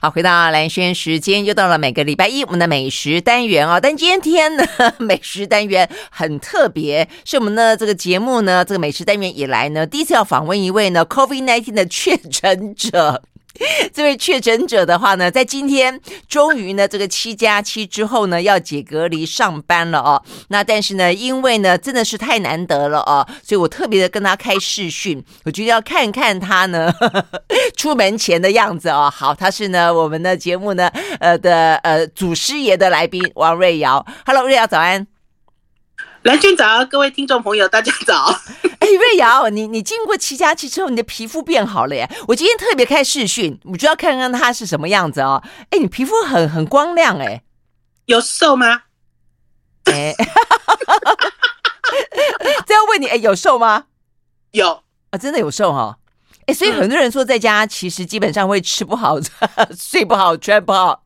好，回到蓝轩时间，又到了每个礼拜一我们的美食单元哦。但今天呢，美食单元很特别，是我们的这个节目呢，这个美食单元以来呢，第一次要访问一位呢 COVID nineteen 的确诊者。这位确诊者的话呢，在今天终于呢，这个七加七之后呢，要解隔离上班了哦。那但是呢，因为呢，真的是太难得了哦，所以我特别的跟他开视讯，我觉得要看看他呢 出门前的样子哦。好，他是呢我们的节目呢呃的呃祖师爷的来宾王瑞瑶。Hello，瑞瑶早安。兰萱早，各位听众朋友，大家早。哎，瑞瑶，你你经过七加七之后，你的皮肤变好了耶！我今天特别开视讯，我就要看看它是什么样子哦。哎，你皮肤很很光亮哎，有瘦吗？哎，这要问你，哎，有瘦吗？有啊，真的有瘦哈、哦。哎，所以很多人说在家其实基本上会吃不好、睡不好、穿不好，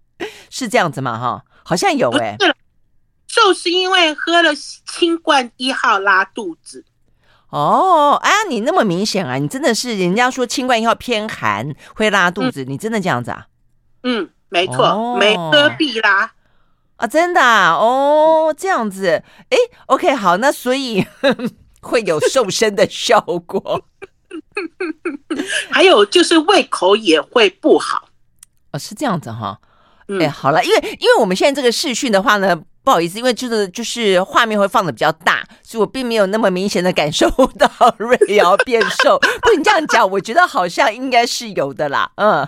是这样子嘛？哈，好像有哎。瘦是因为喝了清冠一号拉肚子哦，啊，你那么明显啊，你真的是人家说清冠一号偏寒会拉肚子，嗯、你真的这样子啊？嗯，没错，没喝必拉啊，真的啊，哦，这样子，哎，OK，好，那所以 会有瘦身的效果，还有就是胃口也会不好，哦，是这样子哈，哎，好了，因为因为我们现在这个视讯的话呢。不好意思，因为就是就是画面会放的比较大，所以我并没有那么明显的感受到瑞瑶变瘦。不，你这样讲，我觉得好像应该是有的啦。嗯，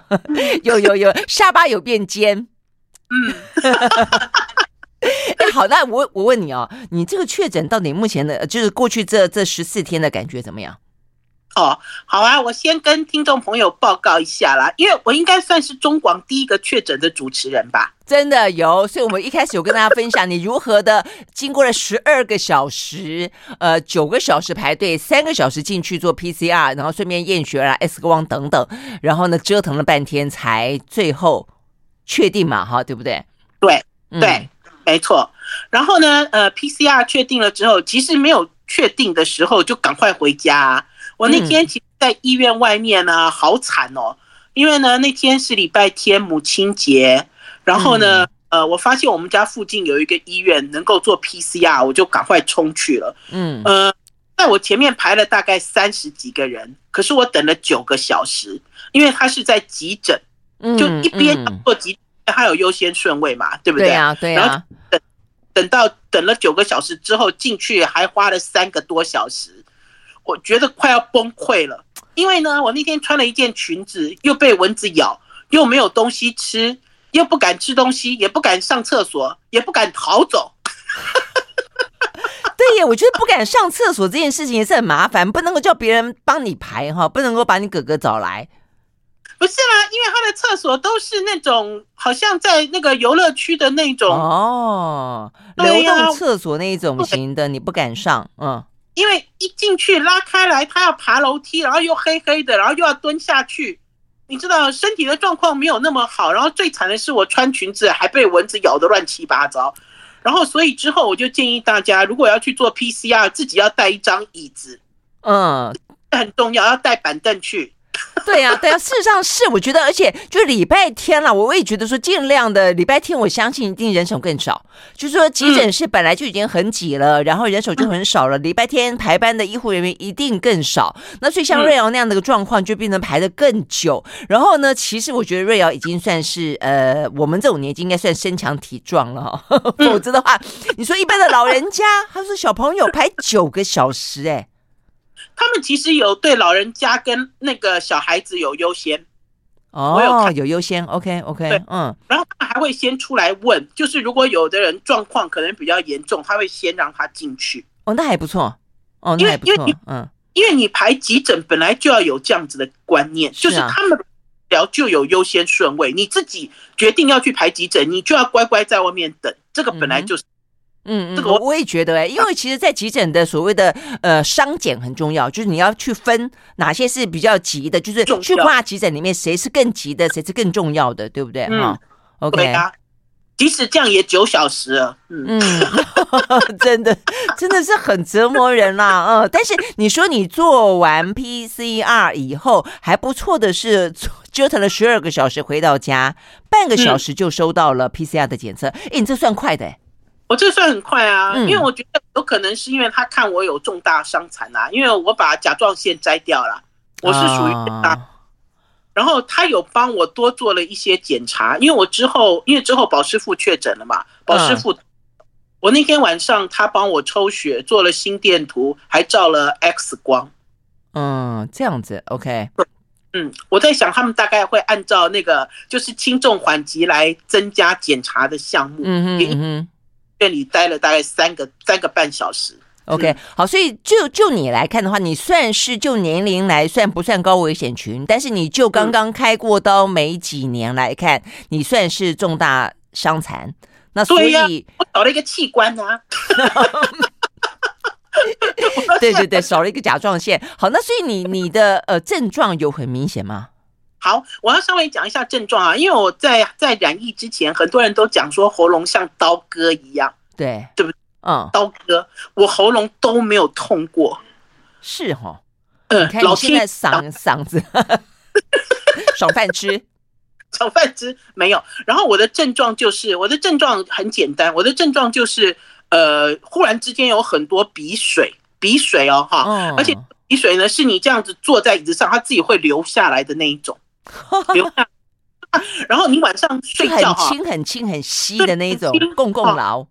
有有有，下巴有变尖。嗯，哎，好，那我我问你哦，你这个确诊到底目前的，就是过去这这十四天的感觉怎么样？哦，好啊，我先跟听众朋友报告一下啦，因为我应该算是中广第一个确诊的主持人吧？真的有，所以我们一开始有跟大家分享你如何的经过了十二个小时，呃，九个小时排队，三个小时进去做 PCR，然后顺便验血啊、X 光等等，然后呢折腾了半天才最后确定嘛，哈，对不对？对，对，嗯、没错。然后呢，呃，PCR 确定了之后，其实没有确定的时候就赶快回家啊。我那天其实在医院外面呢，好惨哦，因为呢那天是礼拜天母亲节，然后呢，呃，我发现我们家附近有一个医院能够做 PCR，我就赶快冲去了。嗯，呃，在我前面排了大概三十几个人，可是我等了九个小时，因为他是在急诊，就一边做急诊，他有优先顺位嘛，对不对？对啊，对啊。然后等等到等了九个小时之后进去，还花了三个多小时。我觉得快要崩溃了，因为呢，我那天穿了一件裙子，又被蚊子咬，又没有东西吃，又不敢吃东西，也不敢上厕所，也不敢逃走。对耶，我觉得不敢上厕所这件事情也是很麻烦，不能够叫别人帮你排哈，不能够把你哥哥找来。不是啦，因为他的厕所都是那种好像在那个游乐区的那种哦，流动厕所那一种型的，你不敢上，嗯。因为一进去拉开来，他要爬楼梯，然后又黑黑的，然后又要蹲下去，你知道身体的状况没有那么好。然后最惨的是我穿裙子还被蚊子咬得乱七八糟。然后所以之后我就建议大家，如果要去做 PCR，自己要带一张椅子，嗯，很重要，要带板凳去。对呀、啊，对呀、啊，事实上是，我觉得，而且就是礼拜天了，我也觉得说，尽量的礼拜天，我相信一定人手更少。就是说，急诊室本来就已经很挤了，然后人手就很少了，礼拜天排班的医护人员一定更少。那所以像瑞瑶那样的一个状况，就变成排的更久。然后呢，其实我觉得瑞瑶已经算是呃，我们这种年纪应该算身强体壮了，否则的话，你说一般的老人家，他说小朋友排九个小时，哎。他们其实有对老人家跟那个小孩子有优先，哦，我有看有优先，OK OK，对，嗯，然后他还会先出来问，就是如果有的人状况可能比较严重，他会先让他进去。哦，那还不错，哦，那还不错，因为因为嗯，因为你排急诊本来就要有这样子的观念，就是他们聊就有优先顺位，你自己决定要去排急诊，你就要乖乖在外面等，这个本来就是。嗯，这个我我也觉得哎，因为其实，在急诊的所谓的呃伤检很重要，就是你要去分哪些是比较急的，就是去挂急诊里面谁是更急的，谁是更重要的，对不对？哈，OK。啊，即使这样也九小时了，嗯，嗯 真的真的是很折磨人啦，嗯，但是你说你做完 PCR 以后还不错的是折腾了十二个小时回到家，半个小时就收到了 PCR 的检测，哎、嗯，你这算快的哎，我这算很快啊，嗯、因为我觉得有可能是因为他看我有重大伤残啊，因为我把甲状腺摘掉了，我是属于大。哦然后他有帮我多做了一些检查，因为我之后因为之后保师傅确诊了嘛，保师傅，我那天晚上他帮我抽血，做了心电图，还照了 X 光。嗯，这样子，OK。嗯，我在想他们大概会按照那个就是轻重缓急来增加检查的项目。嗯哼，嗯哼，院里待了大概三个三个半小时。OK，好，所以就就你来看的话，你算是就年龄来算不算高危险群？但是你就刚刚开过刀没几年来看，你算是重大伤残。那所以、啊、我少了一个器官啊。对对对，少了一个甲状腺。好，那所以你你的呃症状有很明显吗？好，我要稍微讲一下症状啊，因为我在在染疫之前，很多人都讲说喉咙像刀割一样，对。对不对？嗯，刀割，我喉咙都没有痛过，是哈、哦。嗯，老现在嗓 嗓子。爽饭吃，爽饭吃没有。然后我的症状就是，我的症状很简单，我的症状就是，呃，忽然之间有很多鼻水，鼻水哦，哈，嗯、而且鼻水呢是你这样子坐在椅子上，它自己会流下来的那一种，然后你晚上睡觉轻很轻很稀的那一种，共共劳。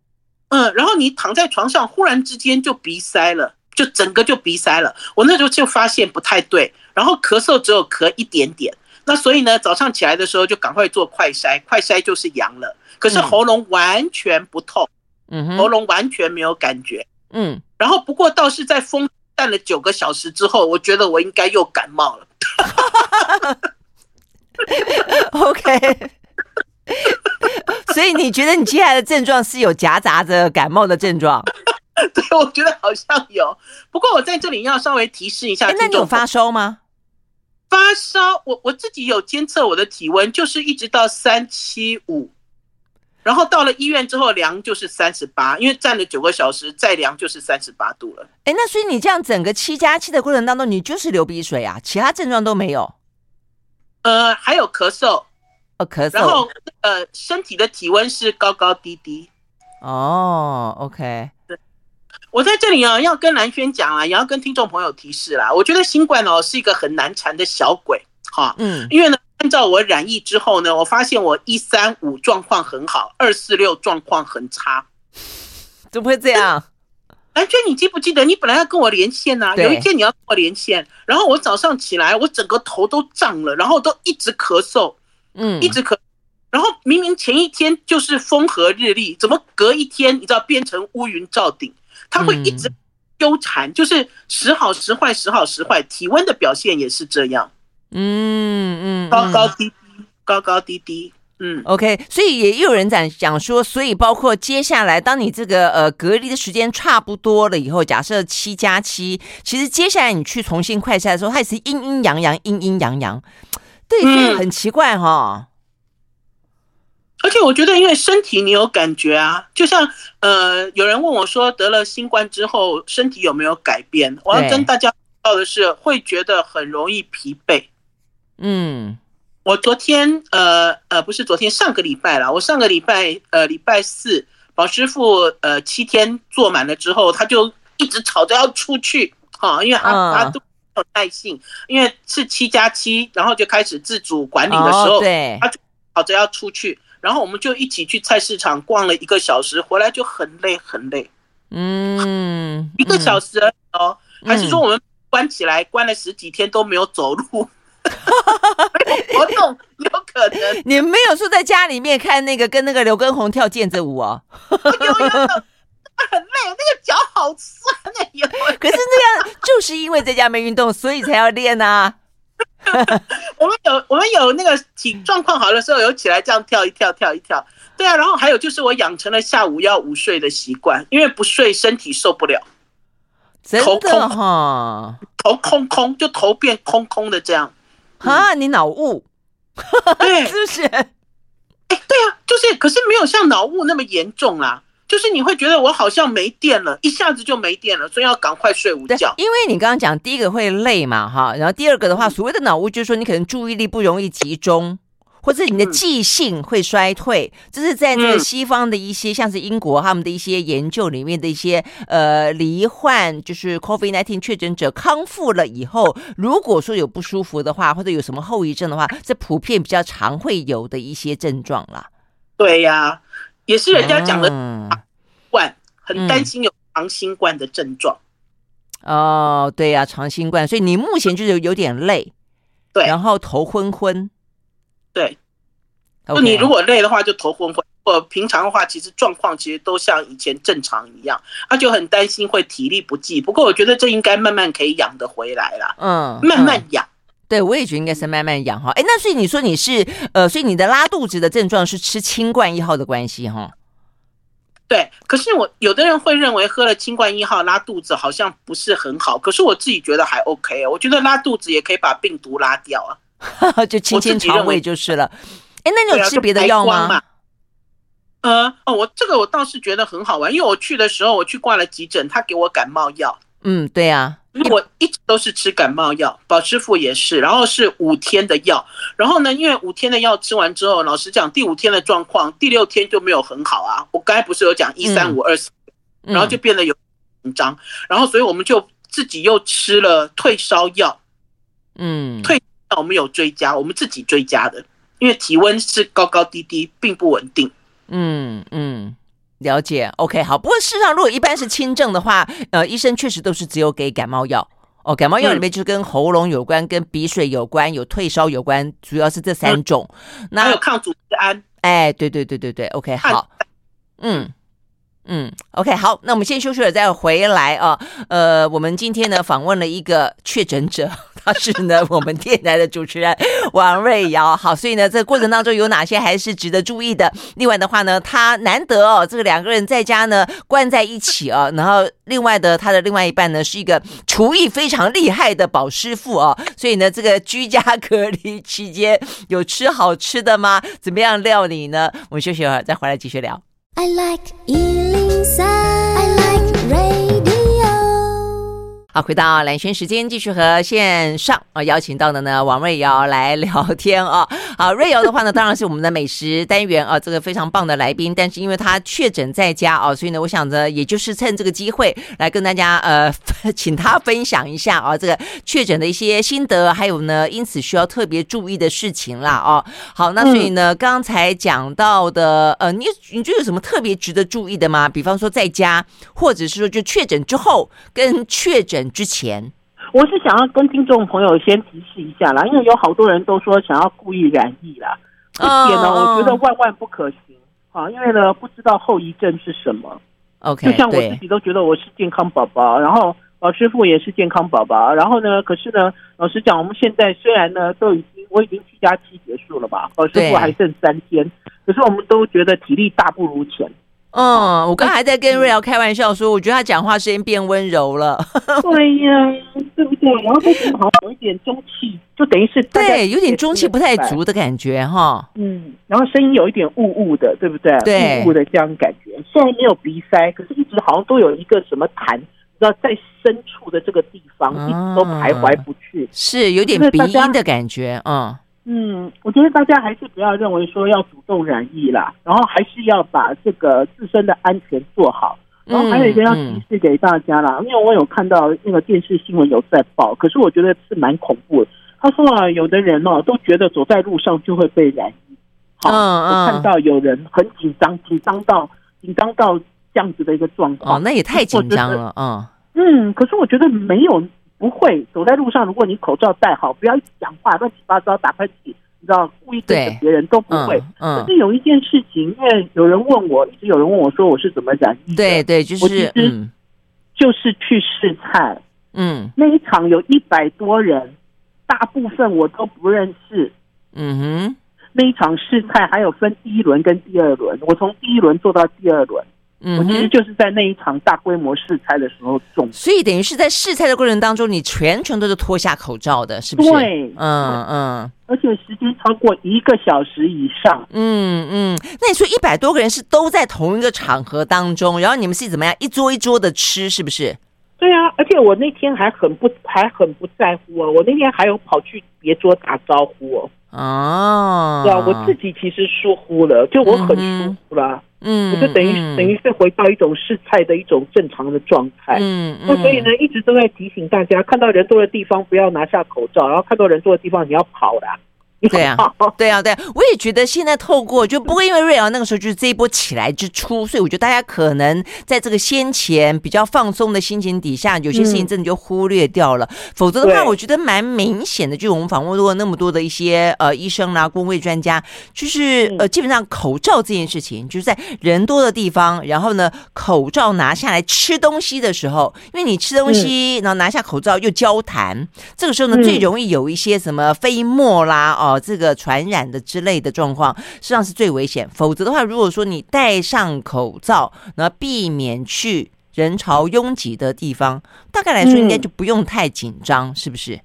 嗯，然后你躺在床上，忽然之间就鼻塞了，就整个就鼻塞了。我那时候就发现不太对，然后咳嗽只有咳一点点。那所以呢，早上起来的时候就赶快做快筛，快筛就是阳了。可是喉咙完全不痛，嗯，喉咙完全没有感觉，嗯。然后不过倒是在风站了九个小时之后，我觉得我应该又感冒了。OK。所以你觉得你接下来的症状是有夹杂着感冒的症状？对，我觉得好像有。不过我在这里要稍微提示一下，那你有发烧吗？发烧，我我自己有监测我的体温，就是一直到三七五，然后到了医院之后量就是三十八，因为站了九个小时，再量就是三十八度了。哎，那所以你这样整个七加七的过程当中，你就是流鼻水啊，其他症状都没有？呃，还有咳嗽。哦，咳嗽。然后，呃，身体的体温是高高低低。哦，OK。对，我在这里啊，要跟兰轩讲啊，也要跟听众朋友提示啦。我觉得新冠哦是一个很难缠的小鬼，哈，嗯，因为呢，按照我染疫之后呢，我发现我一三五状况很好，二四六状况很差。怎么会这样？兰萱，你记不记得你本来要跟我连线啊？有一天你要跟我连线，然后我早上起来，我整个头都胀了，然后都一直咳嗽。嗯，一直咳，然后明明前一天就是风和日丽，怎么隔一天你知道变成乌云罩顶？它会一直纠缠，就是时好时坏，时好时坏。体温的表现也是这样，嗯嗯，高高低低，高高低低，嗯，OK。所以也有人在讲说，所以包括接下来，当你这个呃隔离的时间差不多了以后，假设七加七，其实接下来你去重新快筛的时候，它也是阴阴阳阳，阴阴阳阳。对，很奇怪哈、嗯。而且我觉得，因为身体你有感觉啊，就像呃，有人问我说，得了新冠之后身体有没有改变？我要跟大家报的是，会觉得很容易疲惫。嗯，我昨天呃呃，不是昨天，上个礼拜了。我上个礼拜呃礼拜四，宝师傅呃七天做满了之后，他就一直吵着要出去，哈，因为他他都没。有耐性，因为是七加七，然后就开始自主管理的时候，对，他就吵着要出去，然后我们就一起去菜市场逛了一个小时，回来就很累很累。嗯，一个小时哦，还是说我们关起来关了十几天都没有走路，活动，有可能。你没有说在家里面看那个跟那个刘畊宏跳毽子舞哦？有有。很累，那个脚好酸哎呦！可是那样就是因为在家没运动，所以才要练啊。我们有我们有那个体状况好的时候，有起来这样跳一跳，跳一跳。对啊，然后还有就是我养成了下午要午睡的习惯，因为不睡身体受不了。真的哈，头空空，就头变空空的这样。啊，你脑雾？对，是不是？哎，对啊，就是就是可是没有像脑雾那么严重啦。就是你会觉得我好像没电了，一下子就没电了，所以要赶快睡午觉。因为你刚刚讲第一个会累嘛，哈，然后第二个的话，所谓的脑雾就是说你可能注意力不容易集中，或者你的记性会衰退。这是在那个西方的一些，像是英国他们的一些研究里面的一些呃罹患就是 COVID-19 确诊者康复了以后，如果说有不舒服的话，或者有什么后遗症的话，这普遍比较常会有的一些症状啦。对呀。也是人家讲的长冠，很担心有长新冠的症状。哦，对呀，长新冠，所以你目前就是有点累，对，然后头昏昏，对。就你如果累的话，就头昏昏；或平常的话，其实状况其实都像以前正常一样。他就很担心会体力不济，不过我觉得这应该慢慢可以养得回来啦。嗯，慢慢养。对，我也觉得应该是慢慢养哈。哎，那所以你说你是呃，所以你的拉肚子的症状是吃清冠一号的关系哈？对，可是我有的人会认为喝了清冠一号拉肚子好像不是很好，可是我自己觉得还 OK。我觉得拉肚子也可以把病毒拉掉啊，就清清肠胃就是了。哎，那你有吃别的药吗？呃，哦，我这个我倒是觉得很好玩，因为我去的时候我去挂了急诊，他给我感冒药。嗯，对呀。我一直都是吃感冒药，保师傅也是，然后是五天的药，然后呢，因为五天的药吃完之后，老实讲，第五天的状况，第六天就没有很好啊。我刚才不是有讲一三五二四，然后就变得有紧张，然后所以我们就自己又吃了退烧药，嗯，退我们有追加，我们自己追加的，因为体温是高高低低，并不稳定，嗯嗯。了解，OK，好。不过事实上，如果一般是轻症的话，呃，医生确实都是只有给感冒药哦。感冒药里面就是跟喉咙有关、嗯、跟鼻水有关、有退烧有关，主要是这三种。嗯、那还有抗组织胺。哎，对对对对对，OK，好，嗯。嗯，OK，好，那我们先休息了，再回来啊。呃，我们今天呢访问了一个确诊者，他是呢我们电台的主持人王瑞瑶。好，所以呢这个过程当中有哪些还是值得注意的？另外的话呢，他难得哦，这个两个人在家呢关在一起啊，然后另外的他的另外一半呢是一个厨艺非常厉害的宝师傅哦。所以呢这个居家隔离期间有吃好吃的吗？怎么样料理呢？我们休息一会儿再回来继续聊。I like 好，回到蓝轩时间，继续和线上啊邀请到的呢王瑞瑶来聊天啊。好，瑞瑶的话呢，当然是我们的美食单元啊，这个非常棒的来宾。但是因为他确诊在家啊，所以呢，我想着也就是趁这个机会来跟大家呃，请他分享一下啊，这个确诊的一些心得，还有呢，因此需要特别注意的事情啦啊。好，那所以呢，刚才讲到的呃，你你觉得有什么特别值得注意的吗？比方说在家，或者是说就确诊之后跟确诊。之前，我是想要跟听众朋友先提示一下啦，因为有好多人都说想要故意染疫啦，这点呢，我觉得万万不可行啊，因为呢，不知道后遗症是什么。OK，就像我自己都觉得我是健康宝宝，然后老师傅也是健康宝宝，然后呢，可是呢，老实讲，我们现在虽然呢都已经我已经七加七结束了吧，老师傅还剩三天，可是我们都觉得体力大不如前。嗯，我刚才在跟瑞瑶开玩笑说，我觉得他讲话声音变温柔了。对呀，对不对？然后他好像有一点中气，就等于是对，有点中气不太足的感觉哈。嗯，然后声音有一点雾雾的，对不对？对，雾雾的这样感觉。虽然没有鼻塞，可是一直好像都有一个什么痰，不知道在深处的这个地方一直都徘徊不去，是有点鼻音的感觉，嗯。嗯，我觉得大家还是不要认为说要主动染疫啦，然后还是要把这个自身的安全做好。然后还有一个要提示给大家啦，因为我有看到那个电视新闻有在报，可是我觉得是蛮恐怖的。他说啊，有的人哦都觉得走在路上就会被染疫。好，我看到有人很紧张，紧张到紧张到这样子的一个状况。哦，那也太紧张了。嗯嗯，可是我觉得没有。不会走在路上，如果你口罩戴好，不要一直讲话乱七八糟打喷嚏，你知道故意对着别人都不会。嗯，可是有一件事情，因为有人问我，一直有人问我说我是怎么染疫的。对对，就是我其实就是去试菜。嗯，那一场有一百多人，大部分我都不认识。嗯哼，那一场试菜还有分第一轮跟第二轮，我从第一轮做到第二轮。嗯，我其实就是在那一场大规模试菜的时候中，所以等于是在试菜的过程当中，你全程都是脱下口罩的，是不是？对，嗯嗯，而且时间超过一个小时以上，嗯嗯。那你说一百多个人是都在同一个场合当中，然后你们是怎么样一桌一桌的吃，是不是？对啊，而且我那天还很不还很不在乎哦，我那天还有跑去别桌打招呼哦。哦，对啊，我自己其实疏忽了，就我很疏忽了。嗯嗯，我就等于、嗯、等于是回到一种试菜的一种正常的状态。嗯，那、嗯、所以呢，一直都在提醒大家，看到人多的地方不要拿下口罩，然后看到人多的地方你要跑啦。对啊，对啊，对啊，我也觉得现在透过就不会因为瑞瑶那个时候就是这一波起来之初，所以我觉得大家可能在这个先前比较放松的心情底下，有些事情真的就忽略掉了。嗯、否则的话，我觉得蛮明显的，就是我们访问过那么多的一些呃医生啦、公卫专家，就是呃基本上口罩这件事情，就是在人多的地方，然后呢口罩拿下来吃东西的时候，因为你吃东西，然后拿下口罩又交谈，这个时候呢最容易有一些什么飞沫啦哦。这个传染的之类的状况，实际上是最危险。否则的话，如果说你戴上口罩，那避免去人潮拥挤的地方，大概来说应该就不用太紧张，嗯、是不是？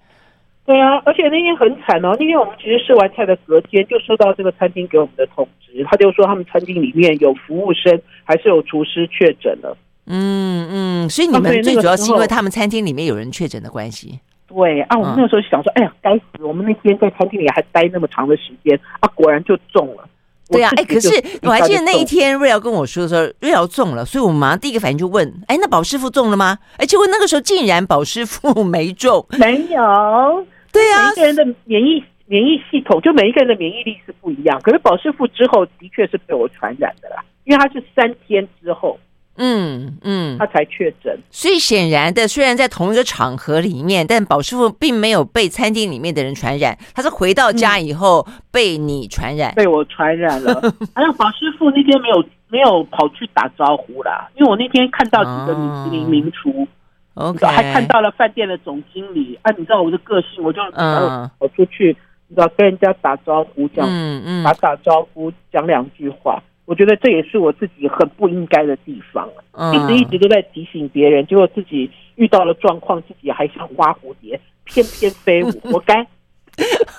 对啊，而且那天很惨哦。那天我们其实试完菜的隔天，就收到这个餐厅给我们的通知，他就说他们餐厅里面有服务生还是有厨师确诊了。嗯嗯，所以你们最主要是因为他们餐厅里面有人确诊的关系。对啊，我们那个时候想说，嗯、哎呀，该死！我们那天在餐厅里还待那么长的时间啊，果然就中了。对啊，哎，可是我还记得那一天瑞瑶跟我说的时候，瑞瑶中了，所以我们马上第一个反应就问，哎，那宝师傅中了吗？哎，结果那个时候竟然宝师傅没中，没有。对啊，每一个人的免疫免疫系统，就每一个人的免疫力是不一样。可是宝师傅之后的确是被我传染的啦，因为他是三天之后。嗯嗯，他才确诊，所以显然的，虽然在同一个场合里面，但宝师傅并没有被餐厅里面的人传染，他是回到家以后被你传染，被我传染了。还有宝师傅那天没有没有跑去打招呼啦，因为我那天看到几个米其林名厨，OK，还看到了饭店的总经理。啊，你知道我的个性，我就跑出去，你知道跟人家打招呼，这样，嗯嗯，打打招呼，讲两句话。我觉得这也是我自己很不应该的地方，一直一直都在提醒别人，结果自己遇到了状况，自己还像花蝴蝶翩翩飞舞，活该。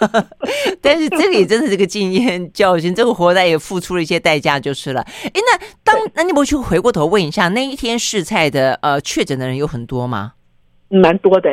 但是这里真的是个经验教训，这个活该也付出了一些代价就是了。哎，那当那你不去回过头问一下，那一天试菜的呃确诊的人有很多吗？蛮多的，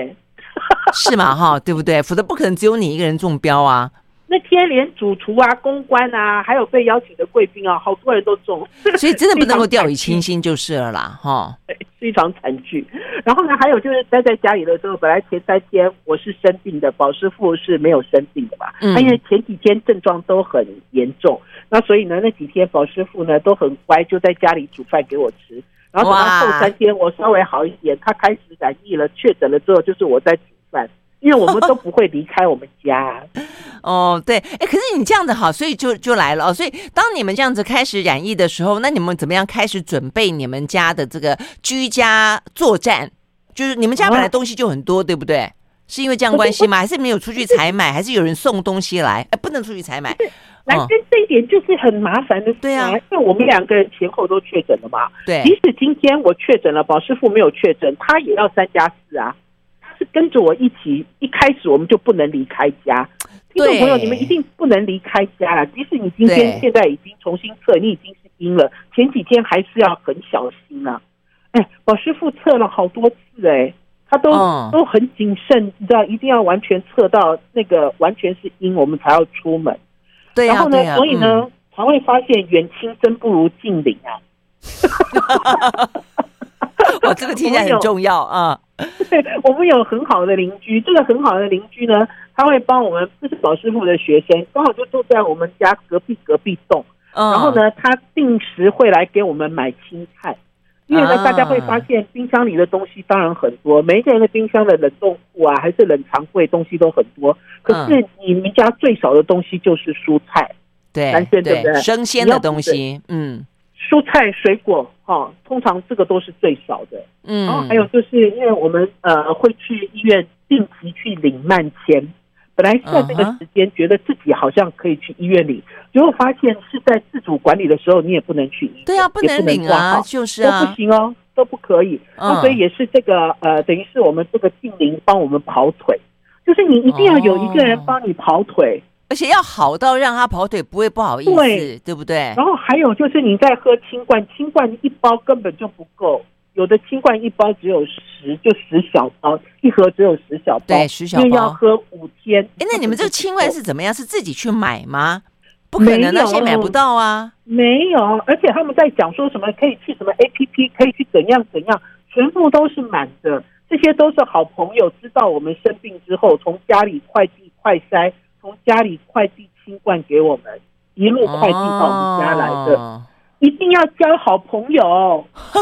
是吗？哈，对不对？否则不可能只有你一个人中标啊。那天连主厨啊、公关啊，还有被邀请的贵宾啊，好多人都中，所以真的不能够掉以轻心就是了啦，哈。对，是一场惨剧。然后呢，还有就是待在家里的时候，本来前三天我是生病的，宝师傅是没有生病的嘛。嗯。因为前几天症状都很严重，那所以呢，那几天宝师傅呢都很乖，就在家里煮饭给我吃。然后等到后三天我稍微好一点，他开始染疫了，确诊了之后，就是我在煮饭。因为我们都不会离开我们家，哦，对，哎，可是你这样子好，所以就就来了哦。所以当你们这样子开始染疫的时候，那你们怎么样开始准备你们家的这个居家作战？就是你们家本来东西就很多，对不对？是因为这样关系吗？还是没有出去采买？还是有人送东西来？哎，不能出去采买。来，这这一点就是很麻烦的，对啊，因为我们两个人前后都确诊了嘛。对，即使今天我确诊了，宝师傅没有确诊，他也要三加四啊。是跟着我一起，一开始我们就不能离开家。听众朋友，你们一定不能离开家了。即使你今天现在已经重新测，你已经是阴了，前几天还是要很小心、啊。哎，宝师傅测了好多次，哎，他都、嗯、都很谨慎，你知道，一定要完全测到那个完全是阴，我们才要出门。对、啊，然后呢，啊、所以呢，才、嗯、会发现远亲真不如近邻啊。我这个听起来很重要啊。对，我们有很好的邻居，这个很好的邻居呢，他会帮我们，这是老师傅的学生，刚好就住在我们家隔壁隔壁栋。然后呢，他定时会来给我们买青菜，因为呢，大家会发现冰箱里的东西当然很多，每一个人的冰箱的冷冻库啊，还是冷藏柜东西都很多。可是你们家最少的东西就是蔬菜，对，男生对不对？生鲜的东西，嗯。蔬菜水果哈，通常这个都是最少的。嗯，然后还有就是因为我们呃会去医院定期去领慢签，本来在这个时间觉得自己好像可以去医院领，结果发现是在自主管理的时候，你也不能去医院，对啊，不能领啊，就是啊，都不行哦，都不可以。那所以也是这个呃，等于是我们这个净零帮我们跑腿，就是你一定要有一个人帮你跑腿，而且要好到让他跑腿不会不好意思，对，对不对？然后还有就是你在喝清罐，清罐一包根本就不够。有的清罐一包只有十，就十小包，一盒只有十小包，对，十小包，要喝五天。哎，那你们这个清罐是怎么样？是自己去买吗？不可能，那些买不到啊。没有，而且他们在讲说什么可以去什么 APP，可以去怎样怎样，全部都是满的。这些都是好朋友知道我们生病之后，从家里快递快筛，从家里快递清罐给我们，一路快递到我们家来的。哦一定要交好朋友，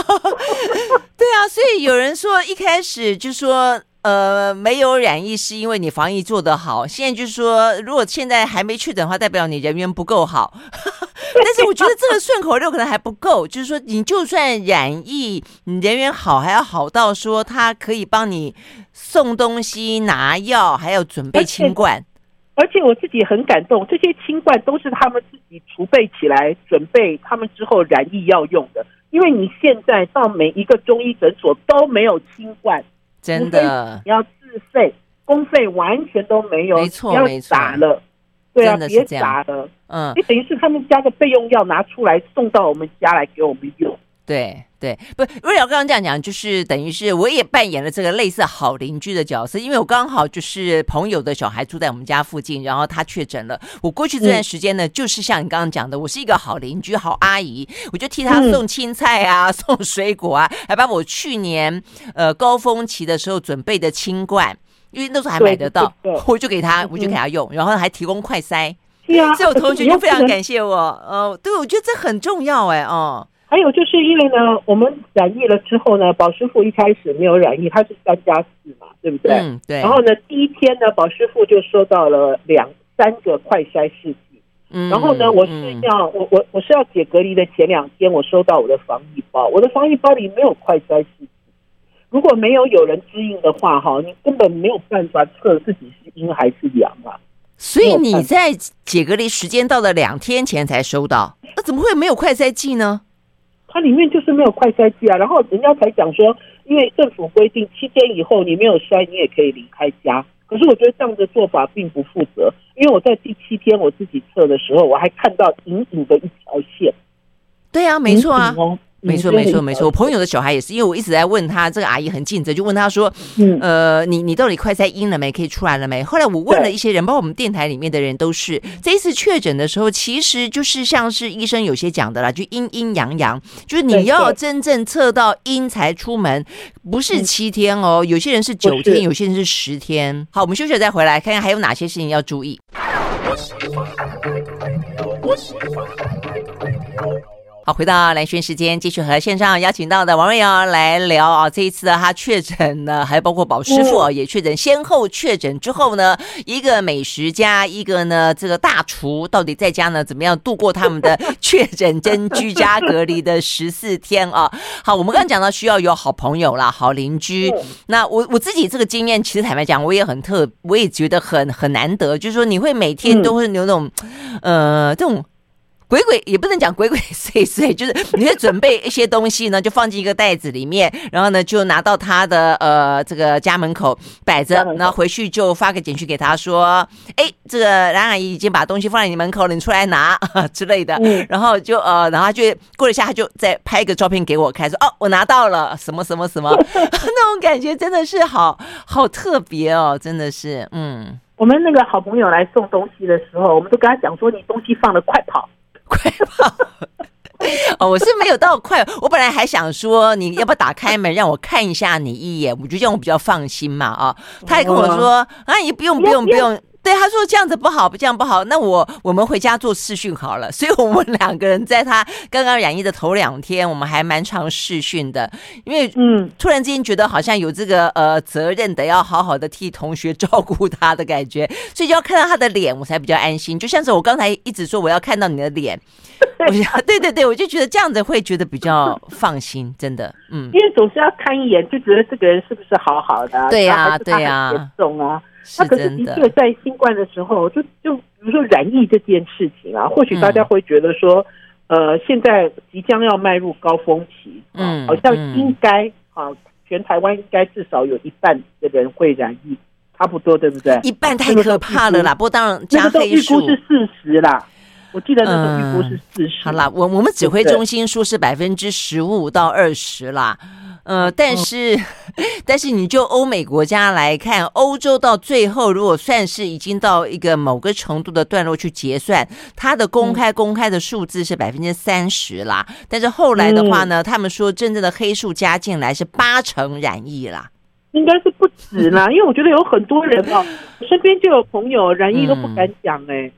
对啊，所以有人说一开始就说，呃，没有染疫是因为你防疫做得好。现在就是说，如果现在还没确诊的话，代表你人缘不够好。但是我觉得这个顺口溜可能还不够，就是说，你就算染疫，你人缘好，还要好到说他可以帮你送东西、拿药，还要准备清冠。而且我自己很感动，这些清罐都是他们自己储备起来，准备他们之后染疫要用的。因为你现在到每一个中医诊所都没有清罐，真的你要自费，公费完全都没有，没错，没错，要砸了，对啊，别砸了，嗯，你等于是他们家的备用药拿出来送到我们家来给我们用。对对，不，瑞瑶刚刚这样讲，就是等于是我也扮演了这个类似好邻居的角色，因为我刚好就是朋友的小孩住在我们家附近，然后他确诊了。我过去这段时间呢，嗯、就是像你刚刚讲的，我是一个好邻居、好阿姨，我就替他送青菜啊、嗯、送水果啊，还把我去年呃高峰期的时候准备的清罐，因为那时候还买得到，我就给他，我就给他用，然后还提供快塞。对啊，所以我同学就非常感谢我，呃，对，我觉得这很重要哎，哦。还有就是因为呢，我们染疫了之后呢，宝师傅一开始没有染疫，他是三加四嘛，对不对？嗯，对。然后呢，第一天呢，宝师傅就收到了两三个快筛试剂。嗯。然后呢，我是要、嗯、我我我是要解隔离的前两天，我收到我的防疫包，我的防疫包里没有快筛试剂。如果没有有人支应的话，哈，你根本没有办法测自己是阴还是阳啊。所以你在解隔离时间到了两天前才收到，那怎么会没有快筛剂呢？它里面就是没有快筛剂啊，然后人家才讲说，因为政府规定七天以后你没有筛，你也可以离开家。可是我觉得这样的做法并不负责，因为我在第七天我自己测的时候，我还看到隐隐的一条线。对啊，没错啊。没错，没错，没错。我朋友的小孩也是，因为我一直在问他，这个阿姨很尽责，就问他说：“嗯，呃，你你到底快塞阴了没？可以出来了没？”后来我问了一些人，包括我们电台里面的人，都是这一次确诊的时候，其实就是像是医生有些讲的啦，就阴阴阳阳，就是你要真正测到阴才出门，不是七天哦，有些人是九天，有些人是十天。好，我们休息了再回来，看看还有哪些事情要注意。好，回到蓝轩时间，继续和线上邀请到的王瑞瑶来聊啊。这一次呢，他确诊呢，还包括宝师傅也确诊，先后确诊之后呢，一个美食家，一个呢这个大厨，到底在家呢怎么样度过他们的 确诊跟居家隔离的十四天啊？好，我们刚刚讲到需要有好朋友啦，好邻居。那我我自己这个经验，其实坦白讲，我也很特，我也觉得很很难得，就是说你会每天都会有那种，呃，这种。鬼鬼也不能讲鬼鬼祟祟，就是你会准备一些东西呢，就放进一个袋子里面，然后呢就拿到他的呃这个家门口摆着，然后回去就发个简讯给他说，哎，这个冉阿姨已经把东西放在你门口了，你出来拿。之类的，然后就呃，然后他就过了一下，他就再拍一个照片给我看，说哦，我拿到了什么什么什么，那种感觉真的是好好特别哦，真的是，嗯，我们那个好朋友来送东西的时候，我们都跟他讲说，你东西放了，快跑。快跑！哦，我是没有到快，我本来还想说，你要不要打开门让我看一下你一眼，我觉得这样我比较放心嘛啊。他还跟我说，啊，你不用不用不用。对，他说这样子不好，不这样不好。那我我们回家做视讯好了。所以我们两个人在他刚刚染疫的头两天，我们还蛮常视讯的。因为嗯，突然之间觉得好像有这个呃责任的要好好的替同学照顾他的感觉，所以就要看到他的脸，我才比较安心。就像是我刚才一直说，我要看到你的脸。对 对对，我就觉得这样子会觉得比较放心，真的，嗯，因为总是要看一眼，就觉得这个人是不是好好的，对呀，对呀，严重啊。那可是的确在新冠的时候，就就比如说染疫这件事情啊，或许大家会觉得说，呃，现在即将要迈入高峰期，嗯，好像应该啊，全台湾应该至少有一半的人会染疫。差不多对不对？一半太可怕了啦！不过当然加黑数，预估是四十啦。我记得那个预估是四十。好啦，我我们指挥中心说是百分之十五到二十啦。呃，但是但是你就欧美国家来看，欧洲到最后如果算是已经到一个某个程度的段落去结算，它的公开公开的数字是百分之三十啦。但是后来的话呢，他们说真正的黑数加进来是八成染疫啦。应该是不止啦，因为我觉得有很多人哦，身边就有朋友染疫都不敢讲哎、欸。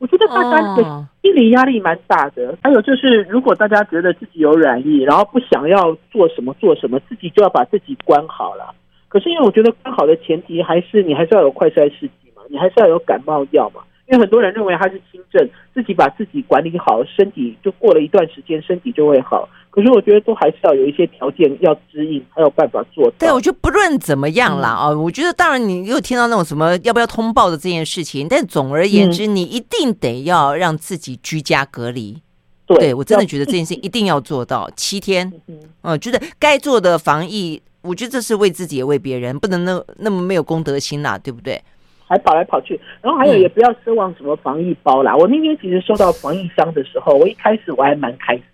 我觉得大家的心理压力蛮大的。还有就是，如果大家觉得自己有软疫，然后不想要做什么做什么，自己就要把自己关好了。可是因为我觉得关好的前提还是你还是要有快筛试剂嘛，你还是要有感冒药嘛。因为很多人认为他是轻症，自己把自己管理好，身体就过了一段时间，身体就会好。可是我觉得都还是要有一些条件要指引，才有办法做到。对，我觉得不论怎么样啦，啊、嗯，我觉得当然你又听到那种什么要不要通报的这件事情，但总而言之，你一定得要让自己居家隔离。对，对我真的觉得这件事情一定要做到七天。嗯，呃、觉得该做的防疫，我觉得这是为自己也为别人，不能那那么没有公德心呐，对不对？还跑来跑去，然后还有也不要奢望什么防疫包啦。嗯、我那天其实收到防疫箱的时候，我一开始我还蛮开心。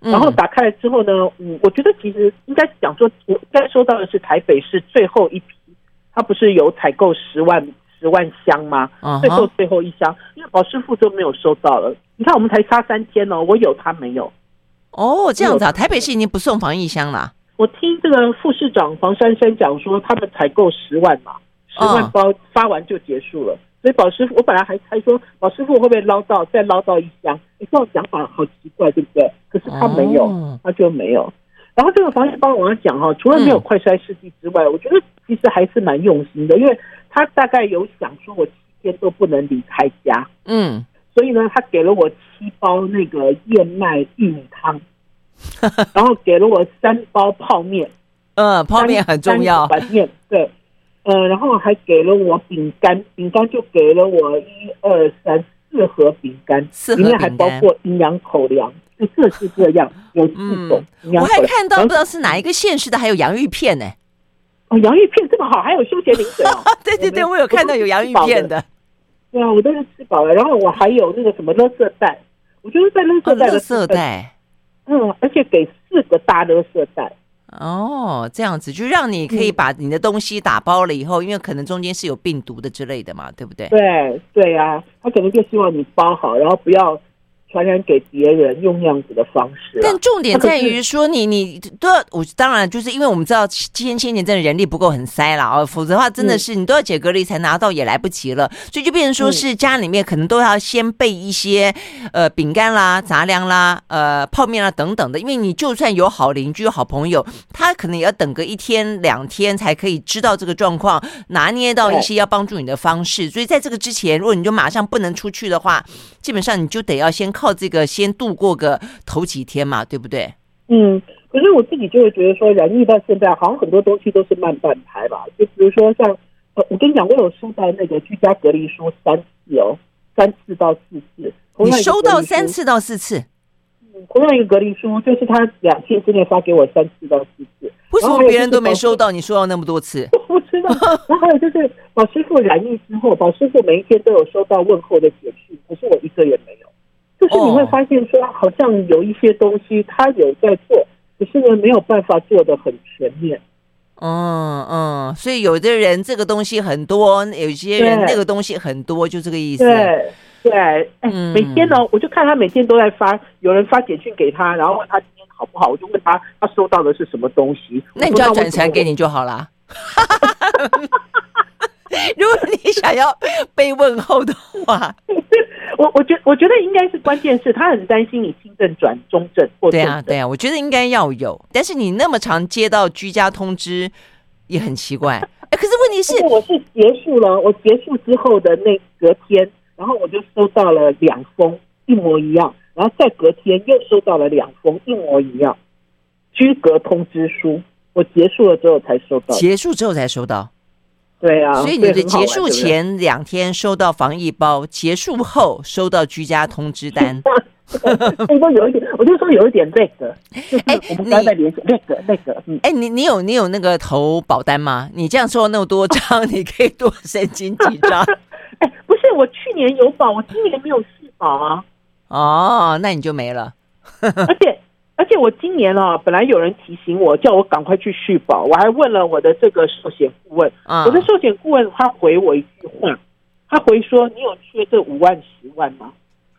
然后打开了之后呢，嗯，我觉得其实应该讲说，我该收到的是台北市最后一批，他不是有采购十万十万箱吗？最后最后一箱，因为保师傅都没有收到了。你看我们才差三天哦，我有他没有？哦，这样子啊，台北市已经不送防疫箱了。我听这个副市长黄珊珊讲说，他们采购十万嘛，十万包发完就结束了。所以宝师傅，我本来还猜说宝师傅会不会捞到再捞到一箱？你这种想法好奇怪，对不对？可是他没有，哦、他就没有。然后这个防疫包我要讲哈，除了没有快筛试剂之外，嗯、我觉得其实还是蛮用心的，因为他大概有想说我七天都不能离开家，嗯，所以呢，他给了我七包那个燕麦玉米汤，然后给了我三包泡面，嗯，泡面很重要，碗面对。呃，然后还给了我饼干，饼干就给了我一二三四盒饼干，里面还包括营养口粮，就各式各样，有四种。我还看到不知道是哪一个县市的，还有洋芋片呢。哦，洋芋片这么好，还有休闲零食哦。对对对，我有看到有洋芋片的。对啊，我都是吃饱了。然后我还有那个什么垃圾袋，我觉得在垃圾袋的垃圾袋，嗯，而且给四个大垃圾袋。哦，这样子就让你可以把你的东西打包了以后，嗯、因为可能中间是有病毒的之类的嘛，对不对？对对啊，他可能就希望你包好，然后不要。传染给别人用那样子的方式，但重点在于说你你都要我当然就是因为我们知道千千年真的人力不够很塞了哦，否则的话真的是你都要解隔离才拿到也来不及了，所以就变成说是家里面可能都要先备一些呃饼干啦、杂粮啦、呃泡面啦等等的，因为你就算有好邻居、好朋友，他可能也要等个一天两天才可以知道这个状况，拿捏到一些要帮助你的方式，所以在这个之前，如果你就马上不能出去的话，基本上你就得要先。靠这个先度过个头几天嘛，对不对？嗯，可是我自己就会觉得说，染疫到现在，好像很多东西都是慢半拍吧。就比如说像，呃，我跟你讲，我有收到那个居家隔离书三次哦，三次到四次。你收到三次到四次？嗯，同样一个隔离书，就是他两天之内发给我三次到四次。为什么别人都没收到？你收到那么多次？我不知道。然后还有就是，宝师傅染疫之后，宝师傅每一天都有收到问候的简讯，可是我一个也没有。就是你会发现说，好像有一些东西他有在做，可是呢没有办法做的很全面。嗯嗯，所以有的人这个东西很多，有些人那个东西很多，就这个意思。对对，哎，每天呢，我就看他每天都在发，有人发简讯给他，然后问他今天好不好，我就问他他收到的是什么东西。那你就要转传给你就好了。如果你想要被问候的话。我我觉我觉得应该是关键是他很担心你轻症转中症对啊对啊，我觉得应该要有，但是你那么常接到居家通知也很奇怪。哎，可是问题是，我是结束了，我结束之后的那隔天，然后我就收到了两封一模一样，然后再隔天又收到了两封一模一样。居隔通知书，我结束了之后才收到，结束之后才收到，对啊，所以你的结束前两天收到防疫包，结束后收到居家通知单。我说有一点，我就说有一点那个，哎，我们刚才联系那个那个，嗯，哎，你你有你有那个投保单吗？你这样收那么多张，你可以多申请几张？哎，不是，我去年有保，我今年没有续保啊。哦，那你就没了。而且而且我今年啊，本来有人提醒我，叫我赶快去续保，我还问了我的这个寿险顾问，我的寿险顾问他回我一句话，他回说：“你有缺这五万十万吗？”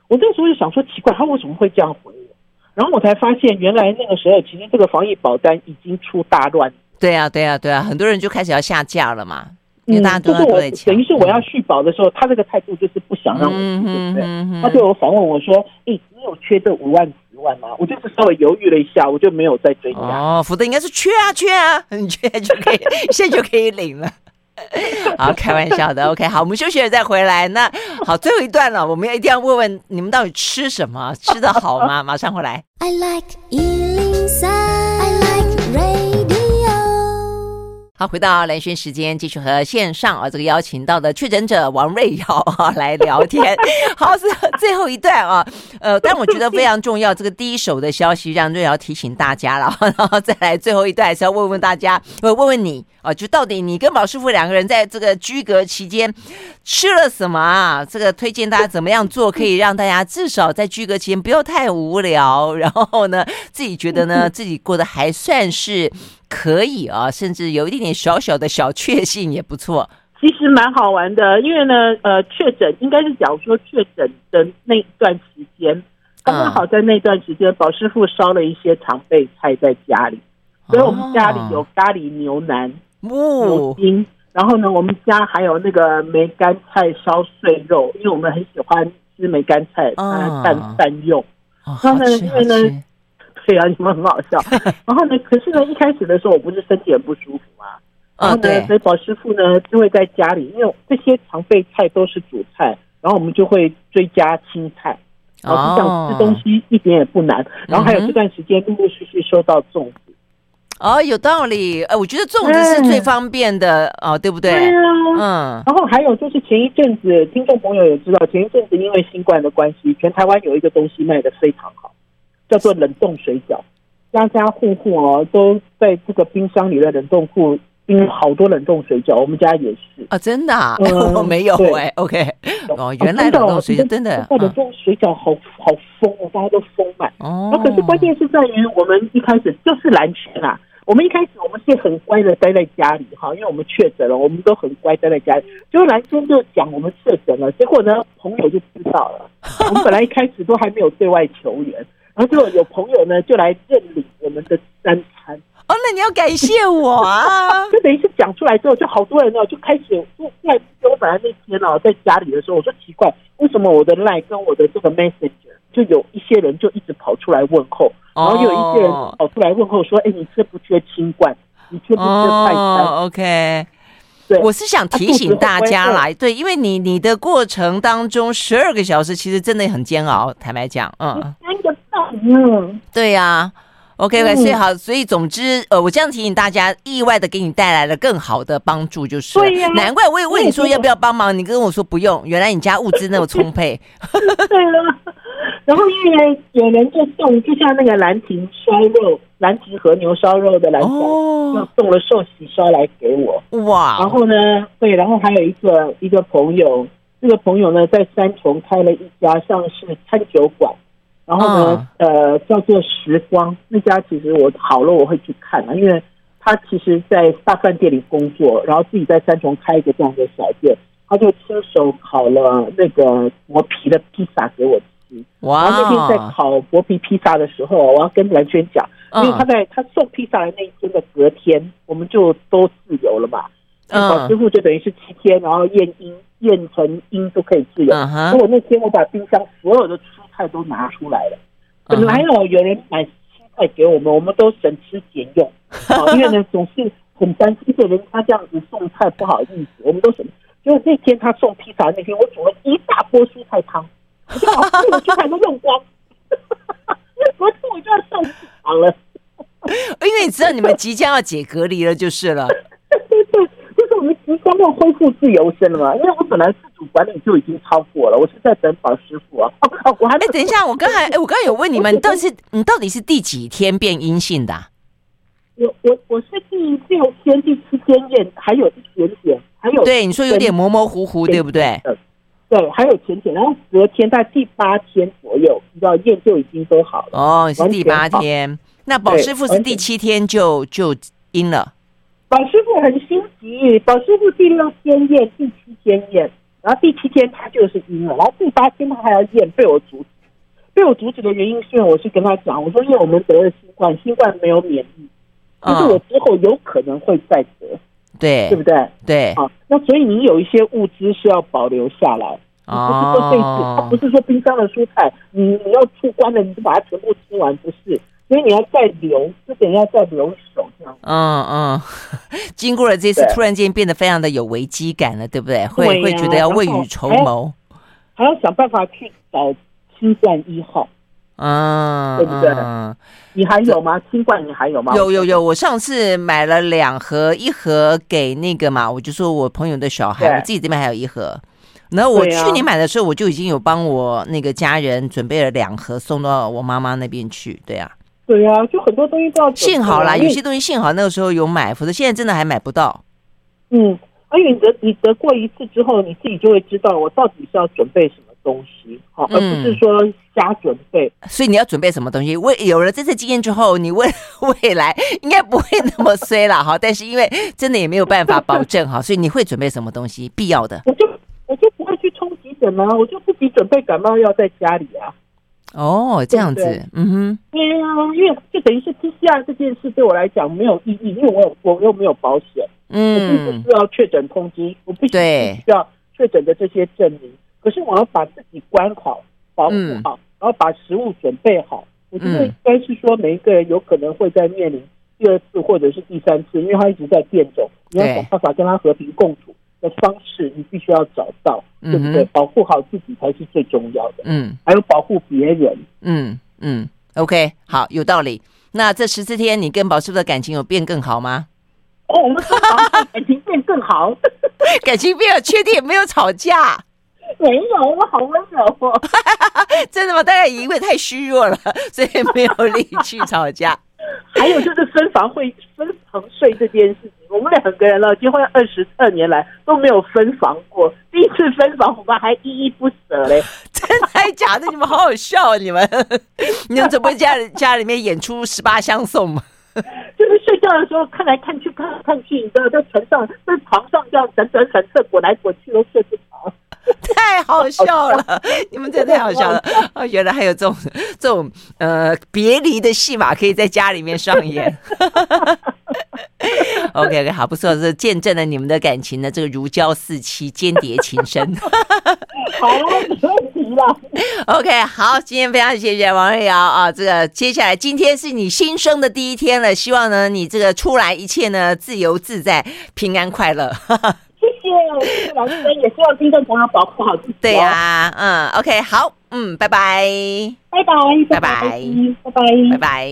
我那时候就想说奇怪，他为什么会这样回我？然后我才发现，原来那个时候其实这个防疫保单已经出大乱。对啊，对啊，对啊，很多人就开始要下架了嘛。因为大家都在抢。就是我等于是我要续保的时候，他这个态度就是不想让我续，对不对？他对我反问我说：“诶，你有缺这五万十万吗？”我就是稍微犹豫了一下，我就没有再追加。哦，否则应该是缺啊，缺啊，你缺就可以，现在就可以领了。好，开玩笑的。OK，好，我们休息了再回来。那好，最后一段了，我们要一定要问问你们到底吃什么，吃的好吗？马上回来。I like 回到蓝轩时间，继续和线上啊这个邀请到的确诊者王瑞瑶啊来聊天。好，是最后一段啊，呃，但我觉得非常重要，这个第一手的消息让瑞瑶提醒大家了，然后再来最后一段还是要问问大家，我问问你啊，就到底你跟宝师傅两个人在这个居隔期间吃了什么啊？这个推荐大家怎么样做，可以让大家至少在居隔期间不要太无聊，然后呢，自己觉得呢自己过得还算是。可以啊，甚至有一点点小小的小确幸也不错。其实蛮好玩的，因为呢，呃，确诊应该是假如说确诊的那段时间，刚刚好在那段时间，宝师傅烧了一些常备菜在家里，所以我们家里有咖喱牛腩、牛筋，然后呢，我们家还有那个梅干菜烧碎肉，因为我们很喜欢吃梅干菜，拌饭用。然后呢，因为呢。对啊，你们很好笑。然后呢，可是呢，一开始的时候我不是身体很不舒服嘛，然后呢，所以宝师傅呢就会在家里，因为这些常备菜都是主菜，然后我们就会追加青菜，然后这样吃东西一点也不难。然后还有这段时间陆陆续续收到粽子，哦，有道理。呃，我觉得粽子是最方便的哦，对不对？对啊，嗯。然后还有就是前一阵子，听众朋友也知道，前一阵子因为新冠的关系，全台湾有一个东西卖的非常好。叫做冷冻水饺，家家户户哦都在这个冰箱里的冷冻库冰好多冷冻水饺，我们家也是。啊，真的，啊，我、嗯、没有哎，OK，哦，原来冷冻水饺真的，或者这种水饺好好丰哦，大家都丰满。哦。可是关键是在于我们一开始就是蓝圈啊，我们一开始我们是很乖的待在家里哈，因为我们确诊了，我们都很乖待在家里。结果蓝圈就讲我们确诊了，结果呢朋友就知道了，我们本来一开始都还没有对外求援。然后就有朋友呢，就来认领我们的三餐。哦，那你要感谢我啊！就等于是讲出来之后，就好多人呢就开始就在我本来那天呢在家里的时候，我说奇怪，为什么我的 line 跟我的这个 messenger 就有一些人就一直跑出来问候，然后又有一些人跑出来问候说，哎，你缺不缺清冠？你缺不缺快餐？OK。我是想提醒大家来，对，因为你你的过程当中十二个小时其实真的很煎熬，坦白讲，嗯，嗯，对呀，OK，OK，所以好，所以总之，呃，我这样提醒大家，意外的给你带来了更好的帮助，就是，对呀，难怪我也问你说要不要帮忙，你跟我说不用，原来你家物资那么充沛，对了。然后因为有人就送，就像那个兰亭烧肉、兰亭和牛烧肉的兰仔，就送了寿喜烧来给我。哇！然后呢，对，然后还有一个一个朋友，这个朋友呢在三重开了一家像是餐酒馆，然后呢，呃，叫做时光。那家其实我好了我会去看啊，因为他其实在大饭店里工作，然后自己在三重开一个这样的小店，他就亲手烤了那个薄皮的披萨给我吃。哇！然后那天在烤薄皮披萨的时候，我要跟蓝轩讲，因为他在他送披萨的那一天的隔天，我们就都自由了嘛。嗯，宝师傅就等于是七天，然后验阴、验成阴都可以自由。所以我那天我把冰箱所有的蔬菜都拿出来了。本来哦有人买蔬菜给我们我们都省吃俭用。因为呢总是很担心有人他这样子送菜不好意思我们都省就那天他送披萨那天我煮了一大锅蔬菜汤。我就把我蔬菜都用光。昨 天我就要送好了。因为你知道你们即将要解隔离了就是了。对对，就是我们即将要恢复自由身了嘛。因为我本来自主管理就已经超过了，我是在等宝师傅啊。哦，我还没。哎，等一下，我刚才哎，我刚才有问你们，你到底是你到底是第几天变阴性的？我我我是第六天、第七天验，还有一点点，还有对你说有点模模糊糊，对不对？对，还有浅浅，然后隔天在第八天左右，你知道验就已经都好了。哦，你是第八天。那宝师傅是第七天就就阴了。宝师傅很心急，宝师傅第六天验，第七天验，然后第七天他就是阴了，然后第八天他还要验，被我阻止。被我阻止的原因是因为我是跟他讲，我说因为我们得了新冠，新冠没有免疫。就是我之后有可能会再得，对对不对？对啊，那所以你有一些物资是要保留下来，不是说这次，它不是说冰箱的蔬菜，你你要出关了，你就把它全部吃完，不是？所以你要再留，这点要再留手，这样。嗯嗯，经过了这次，突然间变得非常的有危机感了，对不对？会会觉得要未雨绸缪，还要想办法去找新冠一号。嗯，对不对？嗯，你还有吗？新冠你还有吗？有有有，我上次买了两盒，一盒给那个嘛，我就说我朋友的小孩，我自己这边还有一盒。然后我去年买的时候，我就已经有帮我那个家人准备了两盒，送到我妈妈那边去。对啊，对啊，就很多东西都要。幸好啦，有些东西幸好那个时候有买，否则现在真的还买不到。嗯，而且你得你得过一次之后，你自己就会知道我到底是要准备什么。东西好，而不是说瞎准备。嗯，所以你要准备什么东西？为有了这次经验之后，你未 未来应该不会那么衰了哈。但是因为真的也没有办法保证哈，所以你会准备什么东西？必要的，我就我就不会去冲急诊啊，我就自己准备感冒药在家里啊。哦，这样子，嗯哼，对啊，因为就等于是 PCR 这件事对我来讲没有意义，因为我有我又没有保险，嗯，我并不需要确诊通知，我必须需要确诊的这些证明。可是我要把自己关好，保护好，嗯、然后把食物准备好。我觉得应该是说，每一个人有可能会在面临第二次或者是第三次，因为他一直在变种，你要想办法跟他和平共处的方式，你必须要找到，对不对？保护好自己才是最重要的。嗯，还有保护别人。嗯嗯，OK，好，有道理。那这十四天，你跟宝师傅的感情有变更好吗？哦，我们说感情变更好，感情变了，确定没有吵架。没有，我好温柔哦。真的吗？大概因为太虚弱了，所以没有力气吵架。还有就是分房会分房睡这件事情，我们两个人了结婚二十二年来都没有分房过。第一次分房，我们还依依不舍嘞。真的还假的？你们好好笑啊！你们，你们怎么家里家里面演出十八相送吗？就是睡觉的时候看来看去，看来看去，你知道，在床上在床上这样辗转反侧滚来滚去都睡不着。太好笑了，你们真的太好笑了！哦，原来还有这种这种呃别离的戏码可以在家里面上演。OK OK，好，不错，这见证了你们的感情呢，这个如胶似漆，间谍情深。好，没问题了。OK，好，今天非常谢谢王瑞瑶啊，这个接下来今天是你新生的第一天了，希望呢你这个出来一切呢自由自在、平安快乐。谢谢老师，也希望听众朋友保护好自己。对呀、啊，嗯，OK，好，嗯，拜拜，拜拜，拜拜，拜拜。拜拜。